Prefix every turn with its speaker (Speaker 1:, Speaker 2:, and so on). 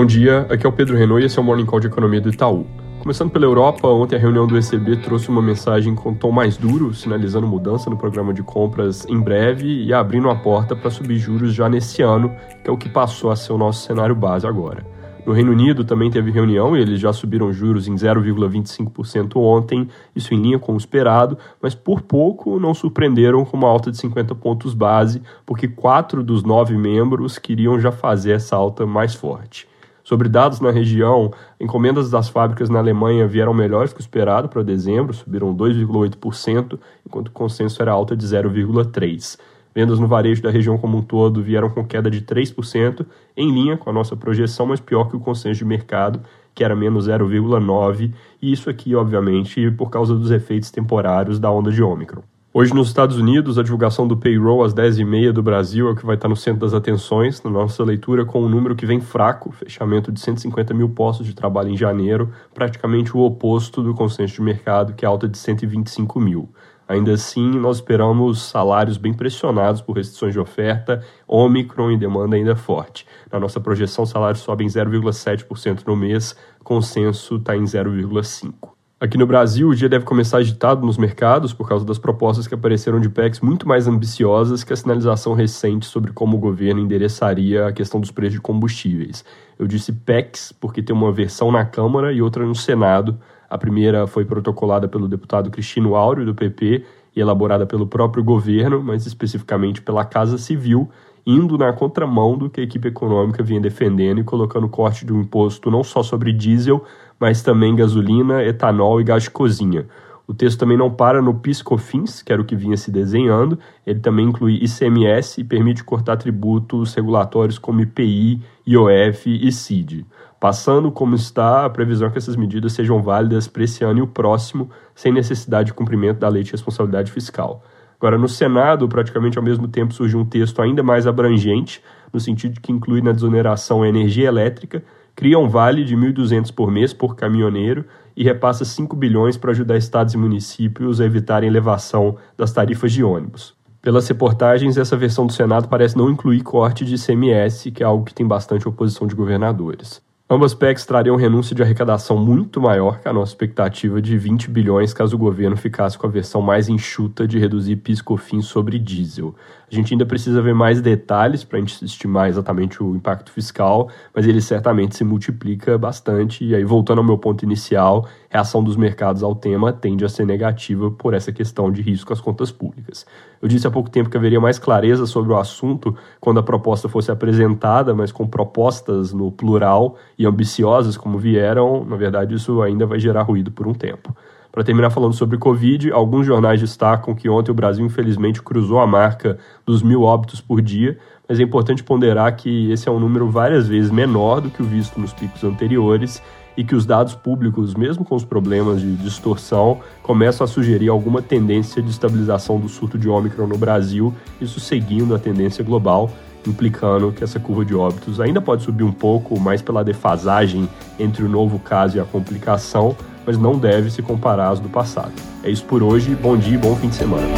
Speaker 1: Bom dia, aqui é o Pedro Renault e esse é o Morning Call de Economia do Itaú. Começando pela Europa, ontem a reunião do ECB trouxe uma mensagem com tom mais duro, sinalizando mudança no programa de compras em breve e abrindo a porta para subir juros já nesse ano, que é o que passou a ser o nosso cenário base agora. No Reino Unido também teve reunião e eles já subiram juros em 0,25% ontem, isso em linha com o esperado, mas por pouco não surpreenderam com uma alta de 50 pontos base, porque quatro dos nove membros queriam já fazer essa alta mais forte. Sobre dados na região, encomendas das fábricas na Alemanha vieram melhores que o esperado para dezembro, subiram 2,8%, enquanto o consenso era alta de 0,3%. Vendas no varejo da região como um todo vieram com queda de 3%, em linha com a nossa projeção, mas pior que o consenso de mercado, que era menos 0,9%, e isso aqui, obviamente, por causa dos efeitos temporários da onda de Ômicron. Hoje, nos Estados Unidos, a divulgação do payroll às 10h30 do Brasil é o que vai estar no centro das atenções, na nossa leitura, com um número que vem fraco, fechamento de 150 mil postos de trabalho em janeiro, praticamente o oposto do consenso de mercado, que é alta de 125 mil. Ainda assim, nós esperamos salários bem pressionados por restrições de oferta, Omicron e demanda ainda forte. Na nossa projeção, salários sobem 0,7% no mês, consenso está em 0,5%. Aqui no Brasil, o dia deve começar agitado nos mercados por causa das propostas que apareceram de PECs muito mais ambiciosas que a sinalização recente sobre como o governo endereçaria a questão dos preços de combustíveis. Eu disse PECs porque tem uma versão na Câmara e outra no Senado. A primeira foi protocolada pelo deputado Cristino Áureo, do PP, e elaborada pelo próprio governo, mas especificamente pela Casa Civil, indo na contramão do que a equipe econômica vinha defendendo e colocando corte de um imposto não só sobre diesel, mas também gasolina, etanol e gás de cozinha. O texto também não para no PIS/COFINS, que era o que vinha se desenhando, ele também inclui ICMS e permite cortar tributos regulatórios como IPI, IOF e CID. Passando como está, a previsão é que essas medidas sejam válidas para esse ano e o próximo, sem necessidade de cumprimento da lei de responsabilidade fiscal. Agora, no Senado, praticamente ao mesmo tempo, surgiu um texto ainda mais abrangente, no sentido de que inclui na desoneração a energia elétrica, cria um vale de 1.200 por mês por caminhoneiro e repassa 5 bilhões para ajudar estados e municípios a evitarem elevação das tarifas de ônibus. Pelas reportagens, essa versão do Senado parece não incluir corte de ICMS, que é algo que tem bastante oposição de governadores. Ambas PECs trariam renúncia de arrecadação muito maior que a nossa expectativa de 20 bilhões caso o governo ficasse com a versão mais enxuta de reduzir PIS/COFINS sobre diesel. A gente ainda precisa ver mais detalhes para a gente estimar exatamente o impacto fiscal, mas ele certamente se multiplica bastante. E aí, voltando ao meu ponto inicial, a reação dos mercados ao tema tende a ser negativa por essa questão de risco às contas públicas. Eu disse há pouco tempo que haveria mais clareza sobre o assunto quando a proposta fosse apresentada, mas com propostas no plural e ambiciosas como vieram, na verdade, isso ainda vai gerar ruído por um tempo. Para terminar falando sobre Covid, alguns jornais destacam que ontem o Brasil, infelizmente, cruzou a marca dos mil óbitos por dia, mas é importante ponderar que esse é um número várias vezes menor do que o visto nos picos anteriores e que os dados públicos, mesmo com os problemas de distorção, começam a sugerir alguma tendência de estabilização do surto de Ômicron no Brasil, isso seguindo a tendência global, implicando que essa curva de óbitos ainda pode subir um pouco, mais pela defasagem entre o novo caso e a complicação, mas não deve se comparar às do passado. É isso por hoje, bom dia e bom fim de semana.